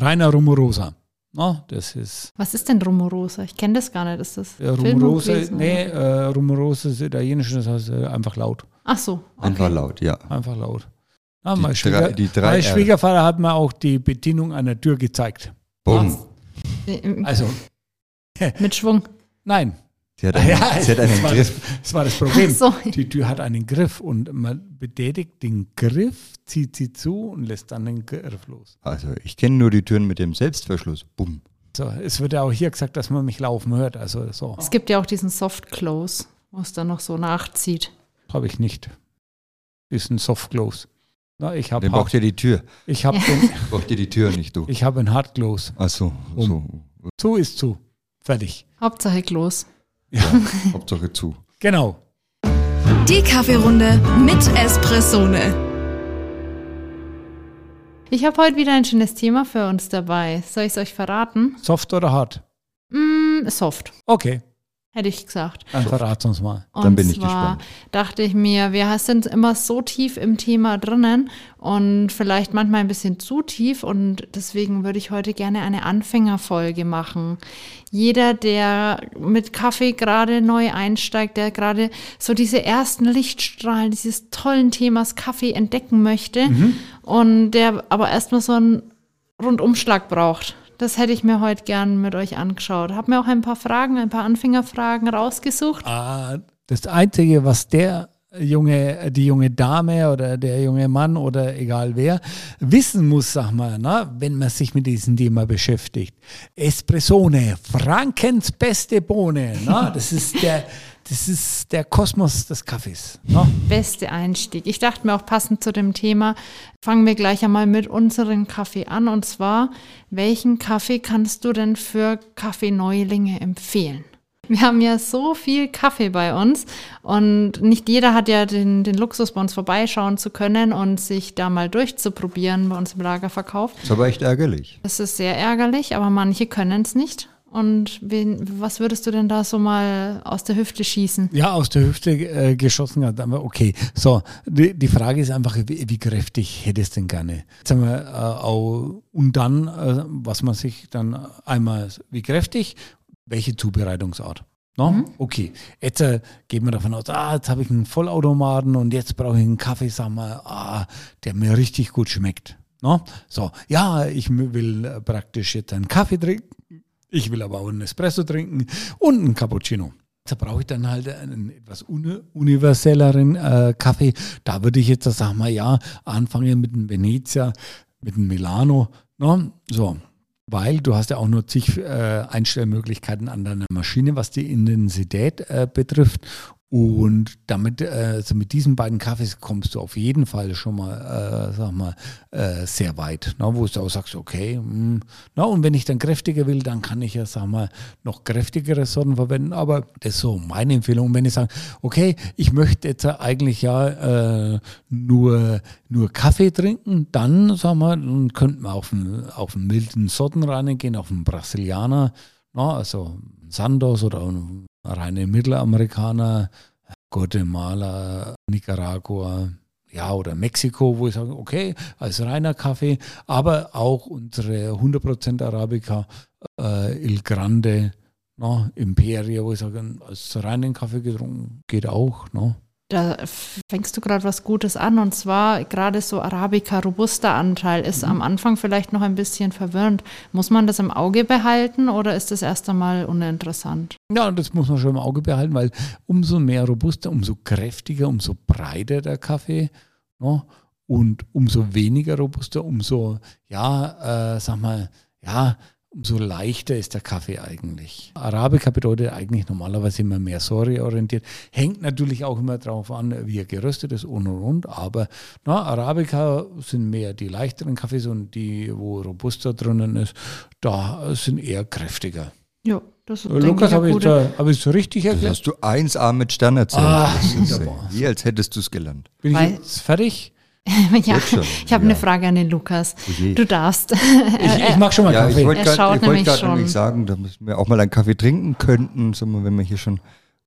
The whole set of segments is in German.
Reiner Rumorosa. No, das ist. Was ist denn Rumorosa? Ich kenne das gar nicht. Ist das Ja, Rumorosa, nee, äh, Rumorosa ist italienisch, das heißt äh, einfach laut. Ach so. Okay. Einfach laut, ja. Einfach laut. Ja, Die mein, drei- Schwieger, die drei mein. Schwiegervater hat mir auch die Bedienung einer Tür gezeigt. Bumm. Äh, Also, Mit Schwung. nein. Sie hat einen, Ja, sie hat das, einen war Griff. Das, das war das Problem. So. Die Tür hat einen Griff und man betätigt den Griff, zieht sie zu und lässt dann den Griff los. Also ich kenne nur die Türen mit dem Selbstverschluss. Bumm. So, es wird ja auch hier gesagt, dass man mich laufen hört. Also so Es gibt ja auch diesen Soft Close, wo es dann noch so nachzieht. habe ich nicht. Ist ein Soft Close. Na, ich habe Dann braucht ihr die Tür. ich hab Ja. den, Braucht ihr die Tür nicht, du. ich hab ein Hard Close. Ach so. Um. so. Zu ist zu. Fertig. Hauptsache Close. Ja, Hauptsache zu. Genau. Die Kaffeerunde mit Espressone. Ich habe heute wieder ein schönes Thema für uns dabei. Soll ich es euch verraten? Soft oder hart? Mm, soft, Okay, hätte ich gesagt. dann verrat uns mal. Und Dann bin ich zwar gespannt. dachte ich mir, wir sind immer so tief im Thema drinnen und vielleicht manchmal ein bisschen zu tief und deswegen würde ich heute gerne eine Anfängerfolge machen. Jeder, der mit Kaffee gerade neu einsteigt, der gerade so diese ersten Lichtstrahlen dieses tollen Themas Kaffee entdecken möchte und der aber erstmal so einen Rundumschlag braucht. Das hätte ich mir heute gern mit euch angeschaut. Habe mir auch ein paar Fragen, ein paar Anfängerfragen rausgesucht. Ah, das Einzige, was der junge, die junge Dame oder der junge Mann oder egal wer wissen muss, sag mal, na, wenn man sich mit diesem Thema beschäftigt. Espressone, Frankens beste Bohne. Na, das ist der, das ist der Kosmos des Kaffees. Na? beste Einstieg. Ich dachte mir auch passend zu dem Thema, fangen wir gleich einmal mit unserem Kaffee an. Und zwar, welchen Kaffee kannst du denn für Kaffeeneulinge empfehlen? Wir haben ja so viel Kaffee bei uns und nicht jeder hat ja den, den Luxus, bei uns vorbeischauen zu können und sich da mal durchzuprobieren bei uns im Lagerverkauf. Ist aber echt ärgerlich. Das ist sehr ärgerlich, aber manche können es nicht. Und wen, was würdest du denn da so mal aus der Hüfte schießen? Ja, aus der Hüfte äh, geschossen hat. Aber okay, so, die, die Frage ist einfach, wie, wie kräftig hättest du denn gerne? Haben wir, äh, auch, und dann, äh, was man sich dann einmal, wie kräftig, welche Zubereitungsart? No? Okay, jetzt äh, gehen wir davon aus, ah, jetzt habe ich einen Vollautomaten und jetzt brauche ich einen Kaffee, sag mal, ah, der mir richtig gut schmeckt. No? So, ja, ich will praktisch jetzt einen Kaffee trinken, ich will aber auch einen Espresso trinken und einen Cappuccino. Da brauche ich dann halt einen etwas uni universelleren äh, Kaffee. Da würde ich jetzt, sag mal, ja, anfangen mit einem Venezia, mit einem Milano. Ne? So, weil du hast ja auch nur zig äh, Einstellmöglichkeiten an deiner Maschine, was die Intensität äh, betrifft. Und damit, äh, also mit diesen beiden Kaffees kommst du auf jeden Fall schon mal, äh, sag mal, äh, sehr weit, ne? wo du auch sagst, okay, mh, na, und wenn ich dann kräftiger will, dann kann ich ja, sag mal, noch kräftigere Sorten verwenden, aber das ist so meine Empfehlung. Und wenn ich sage, okay, ich möchte jetzt eigentlich ja äh, nur, nur Kaffee trinken, dann, sag mal, dann könnte man auf einen, auf einen milden Sorten reingehen, auf einen Brasilianer, na, also Sandos oder einen reine Mittelamerikaner, Guatemala, Nicaragua, ja, oder Mexiko, wo ich sage, okay, als reiner Kaffee, aber auch unsere 100% Arabica, äh, Il Grande, no, Imperia, wo ich sage, als reinen Kaffee getrunken, geht auch. No. Da fängst du gerade was Gutes an und zwar gerade so Arabica robuster Anteil ist am Anfang vielleicht noch ein bisschen verwirrend. Muss man das im Auge behalten oder ist das erst einmal uninteressant? Ja, das muss man schon im Auge behalten, weil umso mehr robuster, umso kräftiger, umso breiter der Kaffee no, und umso weniger robuster, umso, ja, äh, sag mal, ja, umso leichter ist der Kaffee eigentlich. Arabica bedeutet eigentlich normalerweise immer mehr säureorientiert. Hängt natürlich auch immer darauf an, wie er geröstet ist und und und. Aber na, Arabica sind mehr die leichteren Kaffees und die, wo robuster drinnen ist, da sind eher kräftiger. Ja, das ist Äh, Lukas, habe ich es da- hab so richtig Das erklärt? hast du 1A mit Stern erzählt. Ah, Das ist, wunderbar. wie als hättest du es gelernt. Bin ich jetzt fertig? ja, ich habe ja. eine Frage an den Lukas. Oh je. Du darfst. Ich, ich mag schon mal Ja, Kaffee. ich wollte Er gerade wollt nämlich sagen, dass wir auch mal einen Kaffee trinken könnten, wenn wir hier schon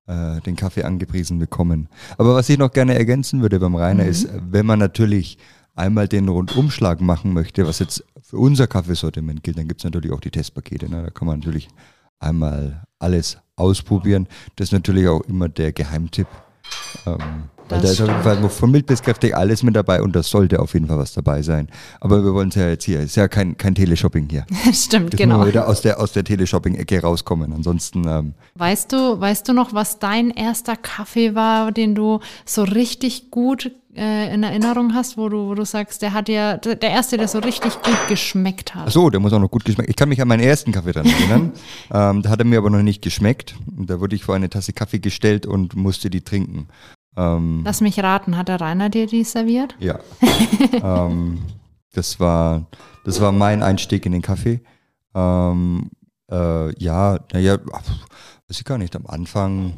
äh, den Kaffee angepriesen bekommen. Aber was ich noch gerne ergänzen würde beim Rainer ist, wenn man natürlich einmal den Rundumschlag machen möchte, was jetzt für unser Kaffeesortiment gilt, dann gibt es natürlich auch die Testpakete. Ne? Da kann man natürlich einmal alles ausprobieren. Das ist natürlich auch immer der Geheimtipp. Ähm, weil da ist auf jeden Fall von mild bis kräftig alles mit dabei und da sollte auf jeden Fall was dabei sein. Aber wir wollen es ja jetzt hier, ist ja kein, kein Teleshopping hier. Stimmt, Jetzt genau. wir wieder aus der, aus der Teleshopping-Ecke rauskommen. Ansonsten, ähm, Weißt du, weißt du noch, was dein erster Kaffee war, den du so richtig gut äh, in Erinnerung hast, wo du, wo du sagst, der hat ja, der der erste, der so richtig gut geschmeckt hat. ach so, der muss auch noch gut geschmeckt. Ich kann mich an meinen ersten Kaffee dran erinnern. ähm, da hat er mir aber noch nicht geschmeckt. Da wurde ich vor eine Tasse Kaffee gestellt und musste die trinken. Ähm, Lass mich raten, hat der Rainer dir die serviert? Ja. ähm, das war, das war mein Einstieg in den Kaffee. Ähm, äh, ja, naja, weiß ich gar nicht. Am Anfang,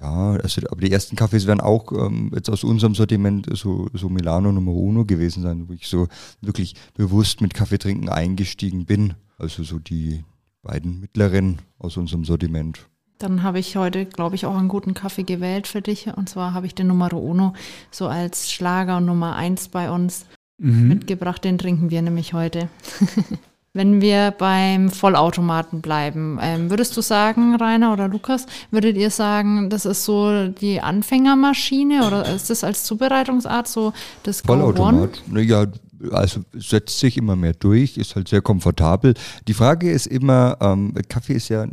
ja, also, aber die ersten Kaffees werden auch ähm, jetzt aus unserem Sortiment so, so Milano Nummer Uno gewesen sein, wo ich so wirklich bewusst mit Kaffeetrinken eingestiegen bin. Also so die beiden mittleren aus unserem Sortiment. Dann habe ich heute, glaube ich, auch einen guten Kaffee gewählt für dich. Und zwar habe ich den Numero Uno so als Schlager und Nummer eins bei uns Mhm. mitgebracht. Den trinken wir nämlich heute. Wenn wir beim Vollautomaten bleiben, ähm, würdest du sagen, Rainer oder Lukas, würdet ihr sagen, das ist so die Anfängermaschine oder ist das als Zubereitungsart so das Go One? Vollautomat. Naja, also setzt sich immer mehr durch, ist halt sehr komfortabel. Die Frage ist immer, ähm, Kaffee ist ja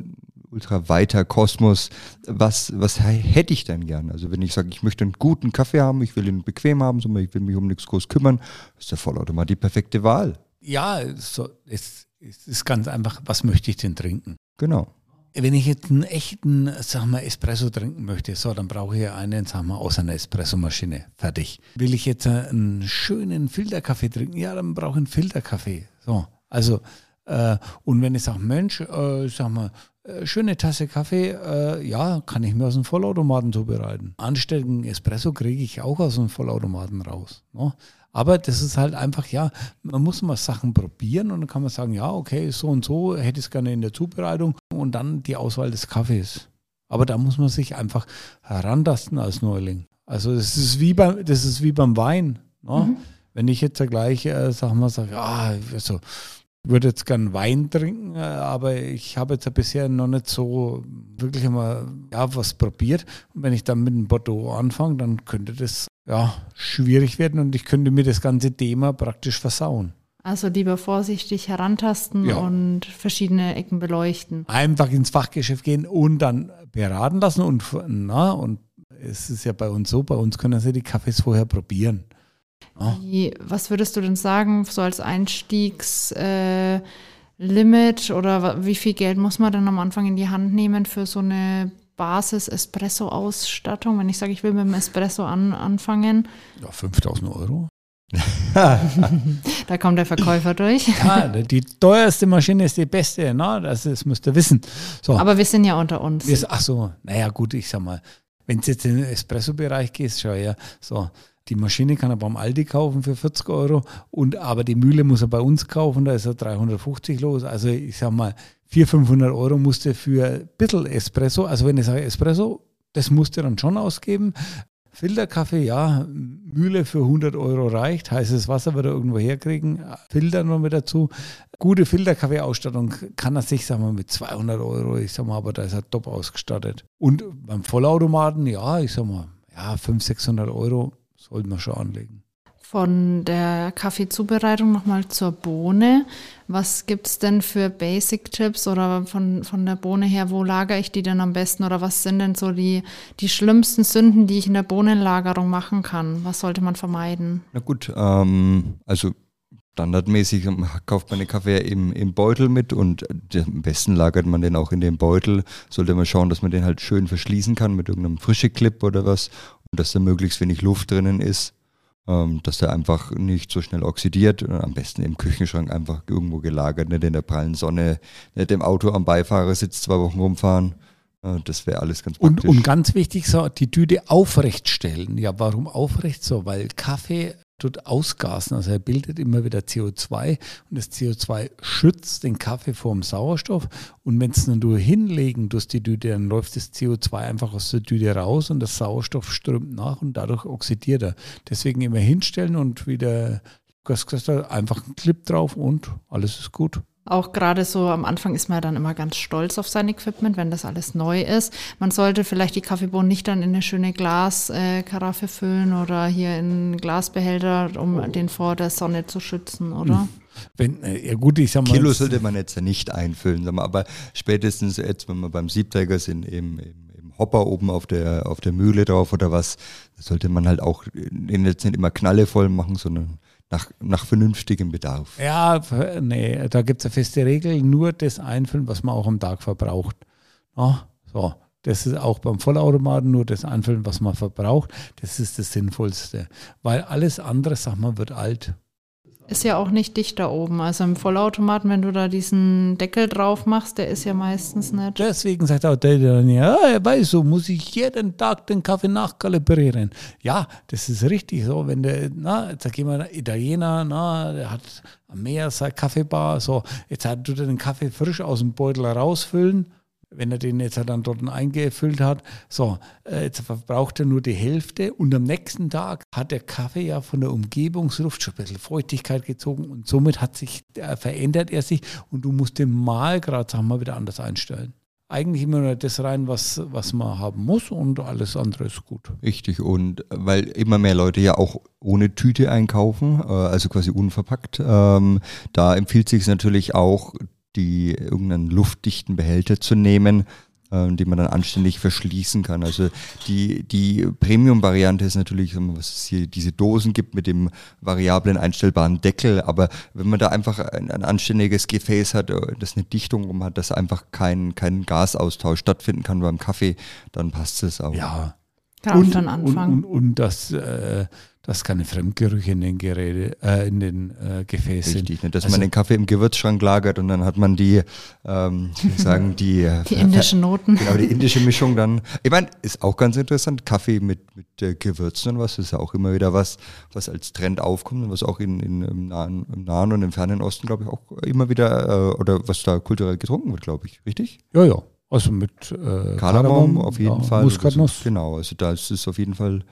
ein ultra weiter Kosmos. Was, was hä- hätte ich denn gern? Also wenn ich sage, ich möchte einen guten Kaffee haben, ich will ihn bequem haben, ich will mich um nichts groß kümmern, ist der Vollautomat die perfekte Wahl. Ja, so, es, es ist ganz einfach, was möchte ich denn trinken? Genau. Wenn ich jetzt einen echten, sag mal, Espresso trinken möchte, so, dann brauche ich einen, sag mal, aus einer Espressomaschine. Fertig. Will ich jetzt äh, einen schönen Filterkaffee trinken? Ja, dann brauche ich einen Filterkaffee. So, also, äh, und wenn ich sage, Mensch, äh, sag mal, schöne Tasse Kaffee, äh, ja, kann ich mir aus dem Vollautomaten zubereiten. Anständigen Espresso kriege ich auch aus dem Vollautomaten raus. Ne? Aber das ist halt einfach, ja, man muss mal Sachen probieren und dann kann man sagen, ja, okay, so und so hätte ich es gerne in der Zubereitung und dann die Auswahl des Kaffees. Aber da muss man sich einfach herantasten als Neuling. Also das ist wie beim, das ist wie beim Wein. Ne? Wenn ich jetzt gleich, äh, sag mal, sage, ah, also, würde jetzt gern Wein trinken, äh, aber ich habe jetzt bisher noch nicht so wirklich immer ja, was probiert. Und wenn ich dann mit einem Bordeaux anfange, dann könnte das ja schwierig werden und ich könnte mir das ganze Thema praktisch versauen. Also lieber vorsichtig herantasten Ja. und verschiedene Ecken beleuchten. Einfach ins Fachgeschäft gehen und dann beraten lassen und na, und es ist ja bei uns so, bei uns können sie die Kaffees vorher probieren. Ja. Wie, was würdest du denn sagen, so als Einstiegslimit äh, oder wie viel Geld muss man dann am Anfang in die Hand nehmen für so eine Basis-Espresso-Ausstattung? Wenn ich sage, ich will mit dem Espresso an, anfangen, Ja, 5000 Euro. da kommt der Verkäufer durch. Ja, die teuerste Maschine ist die beste, na, das, das müsst ihr wissen. So, Aber wir sind ja unter uns. wir, ach so, naja gut, ich sag mal, wenn es jetzt in den Espresso-Bereich geht, schau her, so, die Maschine kann er beim Aldi kaufen für 40 Euro, und, aber die Mühle muss er bei uns kaufen, da ist er 350 los. Also ich sag mal, 400, 500 Euro musste für ein bisschen Espresso, also wenn ich sage Espresso, das musste dann schon ausgeben. Filterkaffee, ja, Mühle für 100 Euro reicht, heißes Wasser wird er irgendwo herkriegen, Filter noch mit dazu. Gute Filterkaffee-Ausstattung kann er sich, sagen wir, mit 200 Euro, ich sag mal, aber da ist er top ausgestattet. Und beim Vollautomaten, ja, ich sag mal, ja, 500, 600 Euro sollten wir schon anlegen. Von der Kaffeezubereitung nochmal zur Bohne. Was gibt es denn für Basic-Tipps oder von, von der Bohne her, wo lagere ich die denn am besten oder was sind denn so die, die schlimmsten Sünden, die ich in der Bohnenlagerung machen kann? Was sollte man vermeiden? Na gut, ähm, also standardmäßig kauft man den Kaffee im, im Beutel mit und am besten lagert man den auch in den Beutel. Sollte man schauen, dass man den halt schön verschließen kann mit irgendeinem frische Clip oder was dass da möglichst wenig Luft drinnen ist, ähm, dass der einfach nicht so schnell oxidiert. Und am besten im Küchenschrank einfach irgendwo gelagert, nicht in der prallen Sonne, nicht im Auto am Beifahrersitz zwei Wochen rumfahren. Äh, das wäre alles ganz Und, praktisch. und ganz wichtig, so die Tüte aufrecht stellen. Ja, warum aufrecht so? Weil Kaffee tut ausgasen. Also er bildet immer wieder CO2 und das CO2 schützt den Kaffee vor dem Sauerstoff. Und wenn es dann du hinlegen durch die Düte, dann läuft das CO2 einfach aus der Düte raus und der Sauerstoff strömt nach und dadurch oxidiert er. Deswegen immer hinstellen und wieder Lukas gesagt hat, einfach einen Clip drauf und alles ist gut. Auch gerade so am Anfang ist man ja dann immer ganz stolz auf sein Equipment, wenn das alles neu ist. Man sollte vielleicht die Kaffeebohnen nicht dann in eine schöne Glaskaraffe äh, füllen oder hier in einen Glasbehälter, um oh. den vor der Sonne zu schützen, oder? Hm. Wenn, äh, ja gut, ich sag mal. Kilo sollte man jetzt ja nicht einfüllen, sag mal, aber spätestens jetzt, wenn wir beim Siebträger sind, im, im, im Hopper oben auf der, auf der Mühle drauf oder was, sollte man halt auch den jetzt nicht immer knallevoll machen, sondern nach, nach vernünftigem Bedarf. Ja, nee, da gibt es eine feste Regel, nur das einfüllen, was man auch am Tag verbraucht. Ja, so. Das ist auch beim Vollautomaten nur das Einfüllen, was man verbraucht. Das ist das Sinnvollste. Weil alles andere, sag mal, wird alt. Ist ja auch nicht dicht da oben. Also im Vollautomaten, wenn du da diesen Deckel drauf machst, der ist ja meistens nicht. Deswegen sagt auch der dann, ja, weißt du, muss ich jeden Tag den Kaffee nachkalibrieren. Ja, das ist richtig so. Wenn der, na, jetzt sag ich mal, Italiener, na, der hat am Meer seine Kaffeebar, so, jetzt hat du den Kaffee frisch aus dem Beutel rausfüllen wenn er den jetzt dann dort eingefüllt hat, so, äh, jetzt verbraucht er nur die Hälfte und am nächsten Tag hat der Kaffee ja von der Umgebungsluft schon ein bisschen Feuchtigkeit gezogen und somit hat sich, äh, verändert er sich und du musst den Mahlgrad, sagen wir, wieder anders einstellen. Eigentlich immer nur das rein, was, was man haben muss und alles andere ist gut. Richtig und weil immer mehr Leute ja auch ohne Tüte einkaufen, äh, also quasi unverpackt, ähm, da empfiehlt sich natürlich auch die irgendeinen luftdichten Behälter zu nehmen, äh, den man dann anständig verschließen kann. Also die, die Premium-Variante ist natürlich, was es hier diese Dosen gibt mit dem variablen einstellbaren Deckel, aber wenn man da einfach ein, ein anständiges Gefäß hat, äh, das eine Dichtung rum hat, dass einfach kein, kein Gasaustausch stattfinden kann beim Kaffee, dann passt es auch. Ja. Kann und, dann anfangen. Und, und, und das äh, dass keine Fremdgerüche in den, Geräte, äh, in den äh, Gefäßen sind. Richtig, ne? dass also, man den Kaffee im Gewürzschrank lagert und dann hat man die, ähm, sagen die, äh, die indischen Noten. Genau, die indische Mischung dann. Ich meine, ist auch ganz interessant. Kaffee mit, mit äh, Gewürzen und was ist ja auch immer wieder was, was als Trend aufkommt und was auch in, in, im, nahen, im Nahen und im Fernen Osten, glaube ich, auch immer wieder, äh, oder was da kulturell getrunken wird, glaube ich. Richtig? Ja, ja. Also mit äh, Kardamom, auf jeden ja, Fall. Muskatnuss. Also, genau, also da ist es auf jeden Fall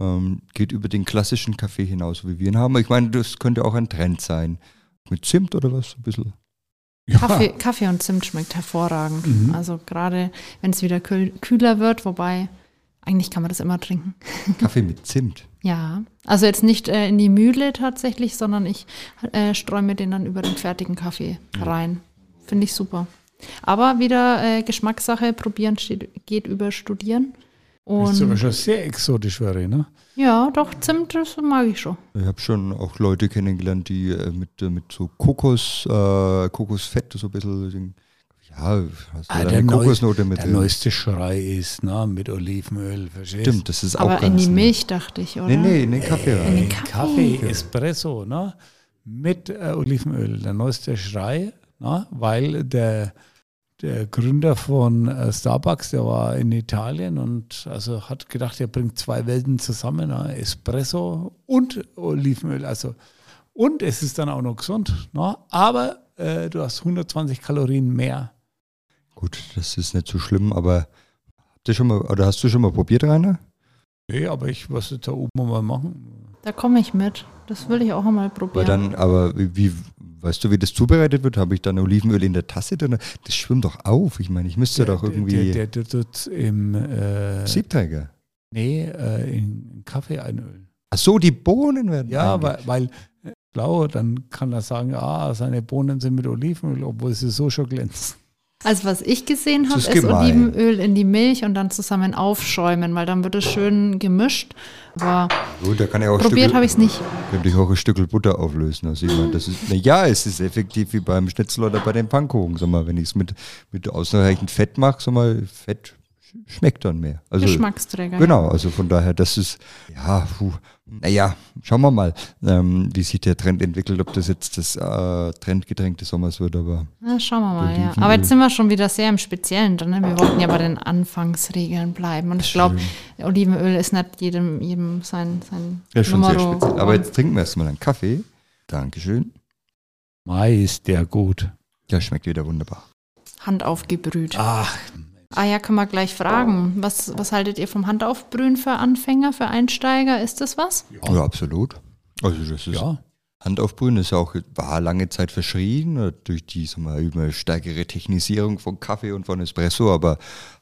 ähm, geht über den klassischen Kaffee hinaus, wie wir ihn haben. Ich meine, das könnte auch ein Trend sein. Mit Zimt oder was? Ein bisschen. Ja. Kaffee, Kaffee und Zimt schmeckt hervorragend. Mhm. Also gerade wenn es wieder kühl, kühler wird, wobei eigentlich kann man das immer trinken. Kaffee mit Zimt? ja, also jetzt nicht äh, in die Mühle tatsächlich, sondern ich äh, streue mir den dann über den fertigen Kaffee ja. rein. Finde ich super. Aber wieder äh, Geschmackssache, probieren steht, geht über studieren. Und das ist aber schon sehr exotisch wäre, ne? Ja, doch, Zimt, das mag ich schon. Ich habe schon auch Leute kennengelernt, die äh, mit, äh, mit so Kokos, äh, Kokosfett so ein bisschen, ja, hast ah, der Kokosnote mit. Der neueste Schrei ist, ne, mit Olivenöl, verstehst Stimmt, das ist aber auch in die Milch, dachte ich, oder? Nee, nee, in den Kaffee rein. In den Kaffee, Kaffee Espresso, ne, mit äh, Olivenöl, der neueste Schrei, ne, weil der der Gründer von äh, Starbucks, der war in Italien und also hat gedacht, er bringt zwei Welten zusammen, Espresso und Olivenöl. Also und es ist dann auch noch gesund, ne? aber äh, du hast 120 Kalorien mehr. Gut, das ist nicht so schlimm, aber habt ihr schon mal, oder hast du schon mal probiert, Rainer? Nee, aber ich was da oben mal machen. Da komme ich mit. Das will ich auch mal probieren. Aber dann, aber wie, Weißt du, wie das zubereitet wird? Habe ich dann Olivenöl in der Tasse drin? Das schwimmt doch auf. Ich meine, ich müsste der, doch irgendwie. Der, der, der tut im äh, Siebträger. Nee, äh, in Kaffee einölen. Ach so, die Bohnen werden. Ja, weil, weil äh, blau, dann kann er sagen, ah, seine Bohnen sind mit Olivenöl, obwohl sie so schon glänzen. Also was ich gesehen habe, ist, ist Olivenöl in die Milch und dann zusammen aufschäumen, weil dann wird es schön gemischt. Aber Gut, da kann ich auch probiert habe ich es nicht. Könnte ich auch ein Stück Butter auflösen. Also ich meine, das ist, na ja, es ist effektiv wie beim Schnitzel oder bei den Pfannkuchen. Sag mal, wenn ich es mit, mit ausreichend Fett mache, sag mal, Fett schmeckt dann mehr. Also, Geschmacksträger. Genau, also von daher, das ist, ja, puh, naja, schauen wir mal, ähm, wie sich der Trend entwickelt, ob das jetzt das äh, Trendgetränk des Sommers wird, aber Na, schauen wir mal, ja. Aber jetzt sind wir schon wieder sehr im Speziellen drin. ne? Wir wollten ja bei den Anfangsregeln bleiben. Und ich glaube, Olivenöl ist nicht jedem, jedem sein, sein ja, schon sehr Numero speziell. Aber jetzt trinken wir erstmal einen Kaffee. Dankeschön. Mai ist der gut. Ja, schmeckt wieder wunderbar. Hand aufgebrüht. Ach, Ah ja, können wir gleich fragen. Was, was haltet ihr vom Handaufbrühen für Anfänger, für Einsteiger? Ist das was? Ja, absolut. Also das ist ja. Handaufbrühen ist ja auch, war lange Zeit verschrien äh, durch die sagen wir, immer stärkere Technisierung von Kaffee und von Espresso, aber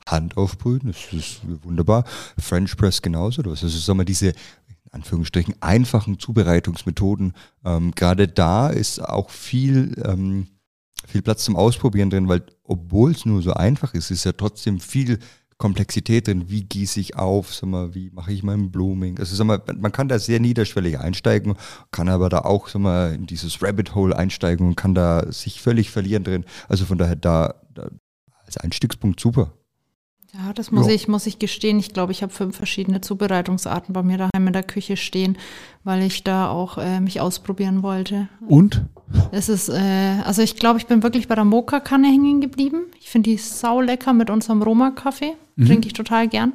Handaufbrühen, das ist wunderbar. French Press genauso. Das ist, sagen wir, diese in Anführungsstrichen einfachen Zubereitungsmethoden. Ähm, Gerade da ist auch viel, ähm, viel Platz zum Ausprobieren drin, weil obwohl es nur so einfach ist, ist ja trotzdem viel Komplexität drin. Wie gieße ich auf? Sag mal, wie mache ich mein Blooming? Also sag mal, man kann da sehr niederschwellig einsteigen, kann aber da auch sag mal, in dieses Rabbit Hole einsteigen und kann da sich völlig verlieren drin. Also von daher da, da als Einstiegspunkt super. Ja, das muss Ja. ich, muss ich gestehen. Ich glaube, ich habe fünf verschiedene Zubereitungsarten bei mir daheim in der Küche stehen, weil ich da auch äh, mich ausprobieren wollte. Und? Es ist, äh, also ich glaube, ich bin wirklich bei der Moka-Kanne hängen geblieben. Ich finde die sau lecker mit unserem Roma-Kaffee. Trinke ich total gern.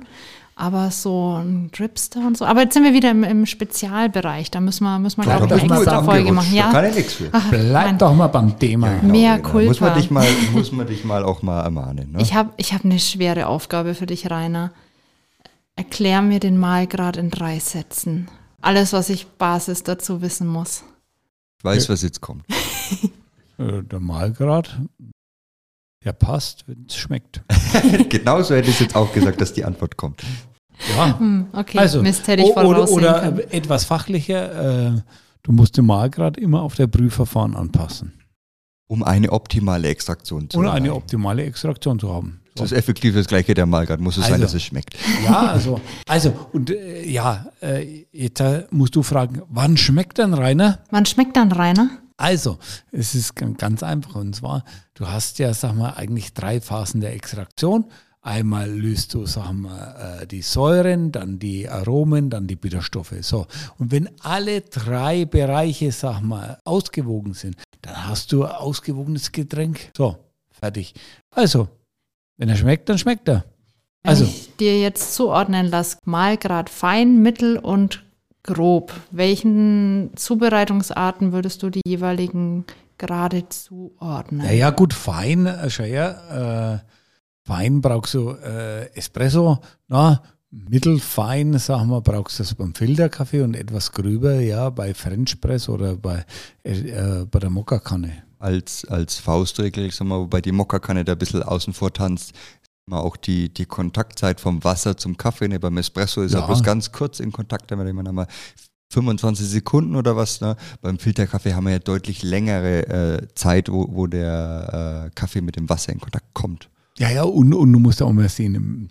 Aber so ein Dripster und so. Aber jetzt sind wir wieder im, im Spezialbereich. Da müssen wir, müssen wir glaube ich, eine extra Folge machen. Da kann Ja, ich nichts für. Ach, Bleib mein- doch mal beim Thema. Mehr Genau, Muss man dich mal, muss man dich mal auch mal ermahnen. Ne? Ich habe ich hab eine schwere Aufgabe für dich, Rainer. Erklär mir den Malgrad in drei Sätzen. Alles, was ich Basis dazu wissen muss. Ich weiß, was jetzt kommt. Äh, Der Mahlgrad, der passt, wenn es schmeckt. Genauso hätte ich jetzt auch gesagt, dass die Antwort kommt. Ja. Hm, okay, Also, Mist hätte ich o- oder, oder können. etwas fachlicher, äh, du musst den Mahlgrad immer auf der Prüfverfahren anpassen. Um eine optimale Extraktion zu Ohne eine erreichen. optimale Extraktion zu haben. So. Das ist effektiv das gleiche der Malgrad. Muss es sein, Also. dass es schmeckt. Ja, also, also und äh, ja, äh, jetzt äh, musst du fragen, wann schmeckt denn Rainer? Wann schmeckt dann Rainer? Also, es ist ganz einfach und zwar, du hast ja, sag mal, eigentlich drei Phasen der Extraktion. Einmal löst du, sag mal, äh, die Säuren, dann die Aromen, dann die Bitterstoffe. So. Und wenn alle drei Bereiche, sag mal, ausgewogen sind, dann hast du ein ausgewogenes Getränk. So, fertig. Also, wenn er schmeckt, dann schmeckt er. Wenn Also, ich dir jetzt zuordnen lasse, Malgrad fein, mittel und grob. Welchen Zubereitungsarten würdest du die jeweiligen Grade zuordnen? Ja, ja, gut, fein, äh, schau her, äh, fein brauchst du äh, Espresso, na, mittelfein, sagen wir, brauchst du das beim Filterkaffee und etwas gröber, ja, bei French Press oder bei, äh, äh, bei der Mokka-Kanne. Als, als Faustregel, ich sag mal, wobei die Mokka-Kanne da ein bisschen außen vor tanzt, auch die, die Kontaktzeit vom Wasser zum Kaffee. Ne, beim Espresso ist ja. Ja. bloß ganz kurz in Kontakt, da haben wir mal 25 Sekunden oder was. Ne? Beim Filterkaffee haben wir ja deutlich längere äh, Zeit, wo, wo der äh, Kaffee mit dem Wasser in Kontakt kommt. Ja, ja, und, und du musst auch mal sehen,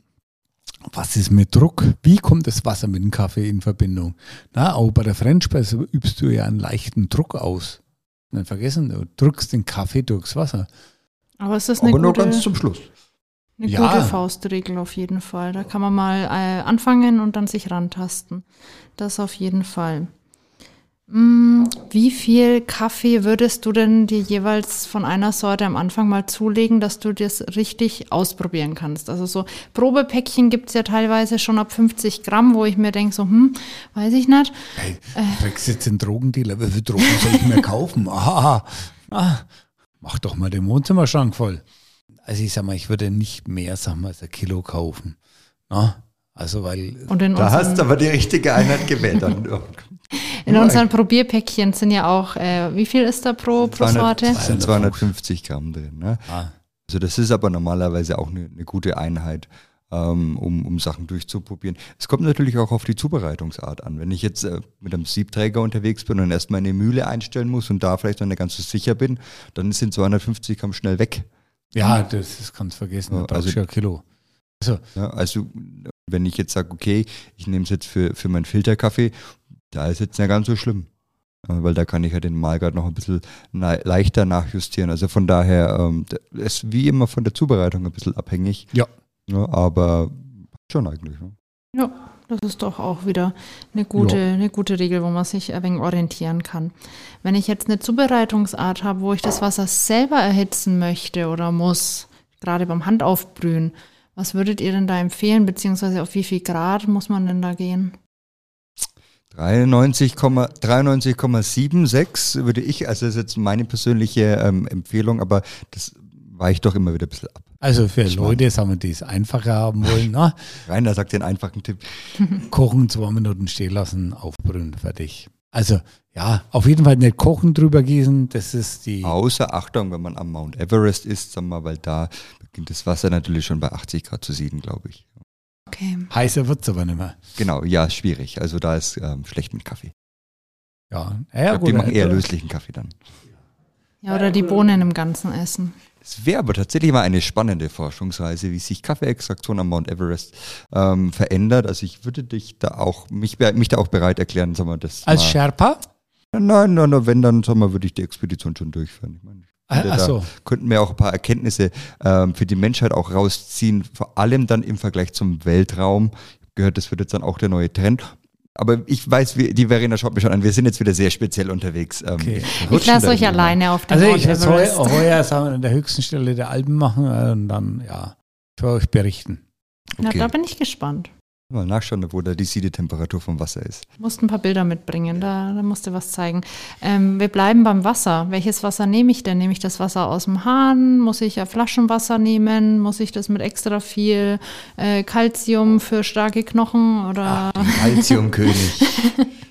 was ist mit Druck? Wie kommt das Wasser mit dem Kaffee in Verbindung? Na, auch bei der French Press übst du ja einen leichten Druck aus. Nicht vergessen, du drückst den Kaffee durchs Wasser. Aber es ist eine Aber nur gute, ganz zum Schluss. Eine Ja. gute Faustregel auf jeden Fall. Da kann man mal äh, anfangen und dann sich rantasten. Das auf jeden Fall. Mm, Wie viel Kaffee würdest du denn dir jeweils von einer Sorte am Anfang mal zulegen, dass du das richtig ausprobieren kannst? Also so Probepäckchen gibt es ja teilweise schon ab 50 Gramm, wo ich mir denke, so, hm, weiß ich nicht. Hey, du kriegst jetzt den Drogendealer, wie viel Drogen soll ich mir kaufen? Ah, ah, mach doch mal den Wohnzimmerschrank voll. Also ich sag mal, ich würde nicht mehr, sag mal, als ein Kilo kaufen. Na? Also weil, Da hast du aber die richtige Einheit gewählt. Dann, in unseren Probierpäckchen sind ja auch, äh, wie viel ist da pro, pro 200 Sorte? sind 250 Gramm drin. Ne? ah, Also das ist aber normalerweise auch eine, eine gute Einheit, ähm, um, um Sachen durchzuprobieren. Es kommt natürlich auch auf die Zubereitungsart an. Wenn ich jetzt äh, mit einem Siebträger unterwegs bin und erstmal eine Mühle einstellen muss und da vielleicht noch nicht ganz so sicher bin, dann sind 250 Gramm schnell weg. Ja, das, das kannst du vergessen, da Ja, brauchst also- ein Kilo. Also, Ja, also wenn ich jetzt sage, okay, ich nehme es jetzt für, für meinen Filterkaffee, da ist jetzt nicht ganz so schlimm. Weil da kann ich ja den Mahlgrad noch ein bisschen na- leichter nachjustieren. Also von daher ähm, da- ist wie immer von der Zubereitung ein bisschen abhängig. Ja. Ja, aber schon eigentlich. Ne? Ja, das ist doch auch wieder eine gute, Ja. eine gute Regel, wo man sich ein wenig orientieren kann. Wenn ich jetzt eine Zubereitungsart habe, wo ich das Wasser selber erhitzen möchte oder muss, gerade beim Handaufbrühen, was würdet ihr denn da empfehlen, beziehungsweise auf wie viel Grad muss man denn da gehen? 93,- 93,76 würde ich, also das ist jetzt meine persönliche ähm, Empfehlung, aber das weicht doch immer wieder ein bisschen ab. Also für Ich Leute, sagen wir, die es einfacher haben wollen, na, Rainer sagt den einfachen Tipp. kochen, zwei Minuten stehen lassen, aufbrühen, fertig. Also ja, auf jeden Fall nicht kochen, drüber gießen, das ist die... Außer Achtung, wenn man am Mount Everest ist, sagen wir mal, weil da beginnt das Wasser natürlich schon bei 80 Grad zu sieden, glaube ich. Okay. Heißer wird es aber nicht mehr. Genau, ja, schwierig. Also da ist ähm, schlecht mit Kaffee. Ja, ja, glaub, die machen eher löslichen Kaffee dann. Ja, oder die Bohnen im Ganzen essen. Es wäre aber tatsächlich mal eine spannende Forschungsreise, wie sich Kaffeeextraktion am Mount Everest ähm, verändert. Also ich würde dich da auch, mich, mich da auch bereit erklären, sagen wir, das Als mal, Sherpa? Nein, nein, nein, wenn, dann sagen wir, würde ich die Expedition schon durchführen. Ich meine, Achso, Da könnten wir auch ein paar Erkenntnisse ähm, für die Menschheit auch rausziehen, vor allem dann im Vergleich zum Weltraum. Ich habe gehört, das wird jetzt dann auch der neue Trend. Aber ich weiß, wie, die Verena schaut mich schon an, wir sind jetzt wieder sehr speziell unterwegs. Ähm, Okay. Ich lasse euch alleine auf den also Mount ich werde heuer, heuer sagen wir, an der höchsten Stelle der Alpen machen äh, und dann, ja, für euch berichten. Na, Okay. da bin ich gespannt. Mal nachschauen, wo da die Siedetemperatur vom Wasser ist. Musst ein paar Bilder mitbringen, da, da musst du was zeigen. Ähm, wir bleiben beim Wasser. Welches Wasser nehme ich denn? Nehme ich das Wasser aus dem Hahn? Muss ich ja Flaschenwasser nehmen? Muss ich das mit extra viel äh, Calcium für starke Knochen? Oder Calciumkönig.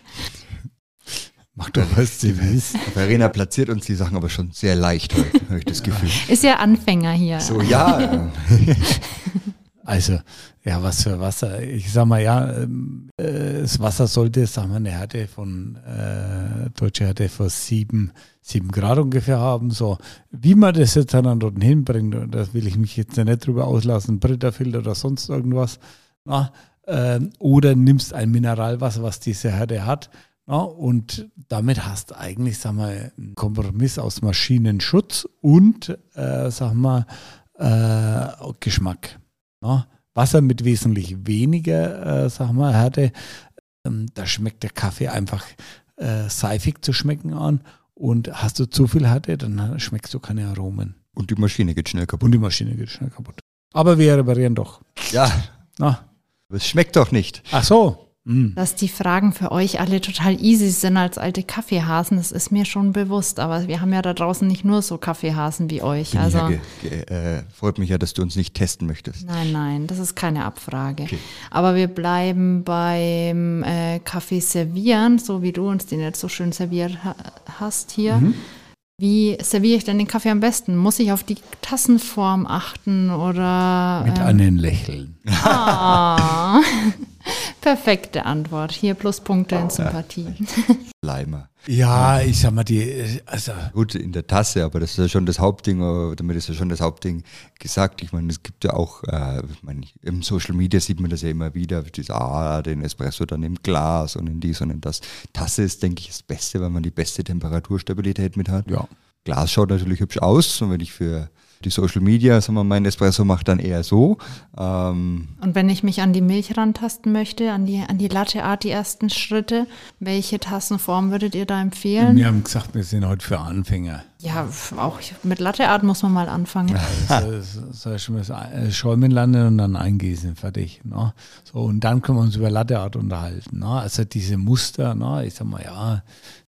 Mach doch, was du willst. Verena platziert uns die Sachen aber schon sehr leicht heute, habe ich das Gefühl. ist ja Anfänger hier. So, ja. Also, ja, was für Wasser. Ich sag mal, ja, ähm, äh, das Wasser sollte, sagen wir, eine Härte von, äh, deutsche Härte von sieben, sieben Grad ungefähr haben. So, wie man das jetzt dann dort hinbringt, und da will ich mich jetzt nicht drüber auslassen, Britterfilter oder sonst irgendwas. Na, ähm, oder nimmst ein Mineralwasser, was diese Härte hat. Na, und damit hast du eigentlich, sag mal, einen Kompromiss aus Maschinenschutz und, äh, sag mal, äh, Geschmack. Ja, Wasser mit wesentlich weniger, äh, sag mal, Härte, ähm, da schmeckt der Kaffee einfach äh, seifig zu schmecken an. Und hast du zu viel Härte, dann schmeckst du keine Aromen. Und die Maschine geht schnell kaputt. Und die Maschine geht schnell kaputt. Aber wir reparieren doch. Ja, Na, es schmeckt doch nicht. ach so. Hm. Dass die Fragen für euch alle total easy sind als alte Kaffeehasen, das ist mir schon bewusst. Aber wir haben ja da draußen nicht nur so Kaffeehasen wie euch. Bin Also ja äh, freut mich ja, dass du uns nicht testen möchtest. Nein, nein, das ist keine Abfrage. Okay. Aber wir bleiben beim äh, Kaffee servieren, so wie du uns den jetzt so schön serviert ha hast hier. Mhm. Wie serviere ich denn den Kaffee am besten? Muss ich auf die Tassenform achten oder? Mit ähm, einem Lächeln. ah, perfekte Antwort. Hier Pluspunkte in Sympathie. Leimer. Ja, ich sag mal, die, also, Gut, in der Tasse, aber das ist ja schon das Hauptding, damit ist ja schon das Hauptding gesagt. Ich meine, es gibt ja auch, äh, ich meine, im Social Media sieht man das ja immer wieder, dieses, ah, den Espresso dann im Glas und in dies und in das. Tasse ist, denke ich, das Beste, weil man die beste Temperaturstabilität mit hat. ja. Glas schaut natürlich hübsch aus und wenn ich für die Social Media, sagen wir mal, meinen Espresso mache, dann eher so. Ähm, Und wenn ich mich an die Milch rantasten möchte, an die, an die Latte Art, die ersten Schritte, welche Tassenform würdet ihr da empfehlen? Wir haben gesagt, wir sind heute für Anfänger. Ja, auch mit Latte Art muss man mal anfangen. Das soll schon mal so, äh, Schäumen landen und dann eingießen, fertig. Ne? So, und dann können wir uns über Latteart unterhalten. Ne? Also diese Muster, ne? ich sag mal, ja,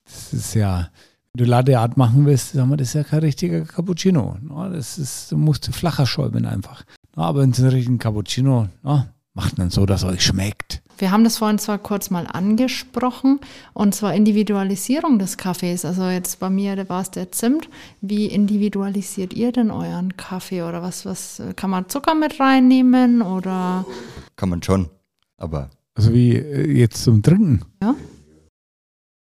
das ist ja, wenn du Latteart machen willst, sag mal, das ist ja kein richtiger Cappuccino. Ne? Das ist, du musst flacher schäumen einfach. Ne? Aber in so einem richtigen Cappuccino, ne? macht man so, dass es euch schmeckt. Wir haben das vorhin zwar kurz mal angesprochen, und zwar Individualisierung des Kaffees. Also jetzt bei mir da war es der Zimt. Wie individualisiert ihr denn euren Kaffee? Oder was, was kann man Zucker mit reinnehmen? Oder kann man schon, aber Also wie äh, jetzt zum Trinken.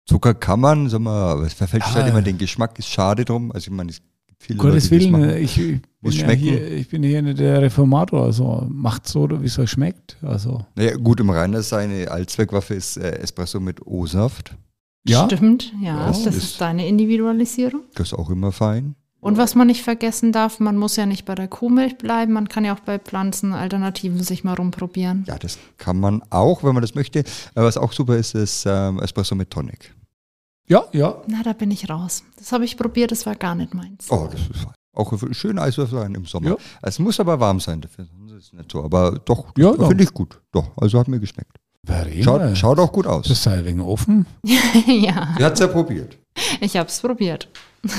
Zucker kann man, sagen wir, aber es verfälscht Ja, halt immer ja. den Geschmack, ist schade drum. Also ich meine, es gibt viele Gottes Leute, Willen, machen. ich, ich, bin ja schmecken. hier, ich bin hier nicht der Reformator. Also macht so, wie es euch schmeckt. Also Naja, gut, im Rainer seine Allzweckwaffe ist äh, Espresso mit O-Saft. ja. stimmt? Ja, Ja, das ist- ist deine Individualisierung. Das ist auch immer fein. Und was man nicht vergessen darf, man muss ja nicht bei der Kuhmilch bleiben, man kann ja auch bei Pflanzenalternativen sich mal rumprobieren. Ja, das kann man auch, wenn man das möchte. Aber was auch super ist, ist ähm, Espresso mit Tonic. Ja, ja. Na, da bin ich raus. Das habe ich probiert, das war gar nicht meins. Oh, das ist fein. Auch ein schöner Eiswürfel sein im Sommer. Ja. Es muss aber warm sein dafür, sonst ist es nicht so. Aber doch, Ja, finde ich gut. Doch, also hat mir geschmeckt. Verena, Schaut, schaut auch gut aus. Das sei wenig offen. ja, Sie hat es ja probiert. ich habe es probiert.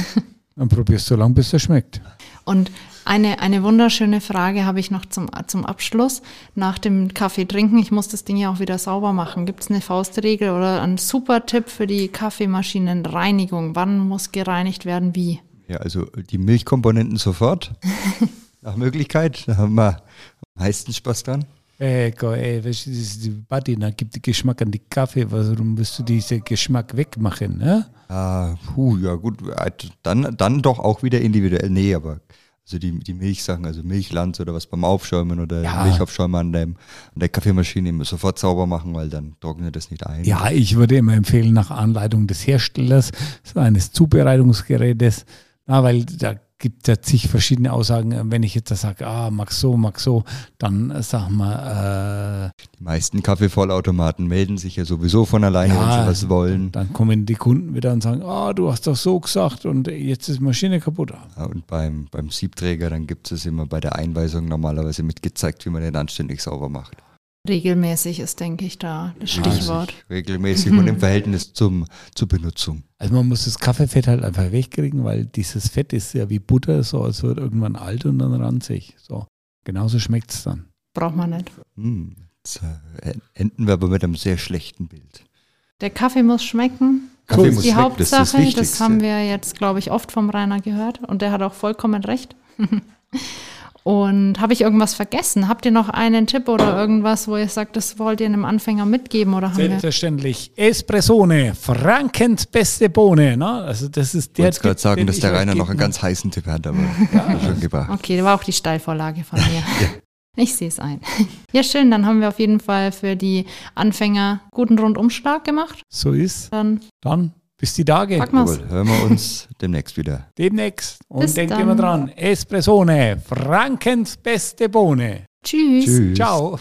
Dann probierst du so lange, bis er schmeckt. Und eine, eine wunderschöne Frage habe ich noch zum, zum Abschluss. Nach dem Kaffee trinken, ich muss das Ding ja auch wieder sauber machen. Gibt es eine Faustregel oder einen super Tipp für die Kaffeemaschinenreinigung? Wann muss gereinigt werden, wie? Ja, also die Milchkomponenten sofort. Nach Möglichkeit. Da haben wir am meisten Spaß dran. Ey, Gott, ey, weißt du, das ist die Badina gibt den Geschmack an die Kaffee. Warum willst du diesen Geschmack wegmachen? Ne? Ah, puh, ja gut, äh, dann, dann doch auch wieder individuell. Nee, aber also die, die Milchsachen, also Milchlanz oder was beim Aufschäumen oder Ja. Milchaufschäumen an, dem, an der Kaffeemaschine immer sofort sauber machen, weil dann trocknet das nicht ein. Ja, ich würde immer empfehlen, nach Anleitung des Herstellers, eines Zubereitungsgerätes, na, weil da gibt ja zig verschiedene Aussagen. Wenn ich jetzt da sage, ah, mag so, mag so, dann äh, sag mal, Die meisten Kaffeevollautomaten melden sich ja sowieso von alleine, wenn Ja. sie was äh, wollen. dann kommen die Kunden wieder und sagen, ah, du hast doch so gesagt und jetzt ist die Maschine kaputt. Ja, und beim, beim Siebträger, dann gibt es immer bei der Einweisung normalerweise mitgezeigt, wie man den anständig sauber macht. Regelmäßig ist, denke ich, da das Stichwort. Regelmäßig, regelmäßig und im Verhältnis zum, zur Benutzung. Also man muss das Kaffeefett halt einfach wegkriegen, weil dieses Fett ist ja wie Butter, so es wird irgendwann alt und dann ranzig. So. Genauso schmeckt es dann. Braucht man nicht. Hm, jetzt äh, enden wir aber mit einem sehr schlechten Bild. Der Kaffee muss schmecken. Kaffee das muss ist die schmecken, das ist das Hauptsache. Das, haben wir jetzt, glaube ich, oft vom Rainer gehört. Und der hat auch vollkommen recht. Und habe ich irgendwas vergessen? Habt ihr noch einen Tipp oder irgendwas, wo ihr sagt, das wollt ihr einem Anfänger mitgeben? Oder haben wir Selbstverständlich. Espressone, Frankens beste Bohne. Ne? Also das ist Ich der wollte gerade sagen, dass ich der Rainer noch einen ganz heißen Tipp hat, aber hat schon gebracht. Okay, das war auch die Steilvorlage von mir. Ich sehe es ein. Ja, schön. Dann haben wir auf jeden Fall für die Anfänger guten Rundumschlag gemacht. So ist. Dann Dann bis die Tage. Jawohl, hören wir uns demnächst wieder. Demnächst. Und Bis denkt dann. immer dran, Espressone, Frankens beste Bohne. Tschüss. Tschüss. Ciao.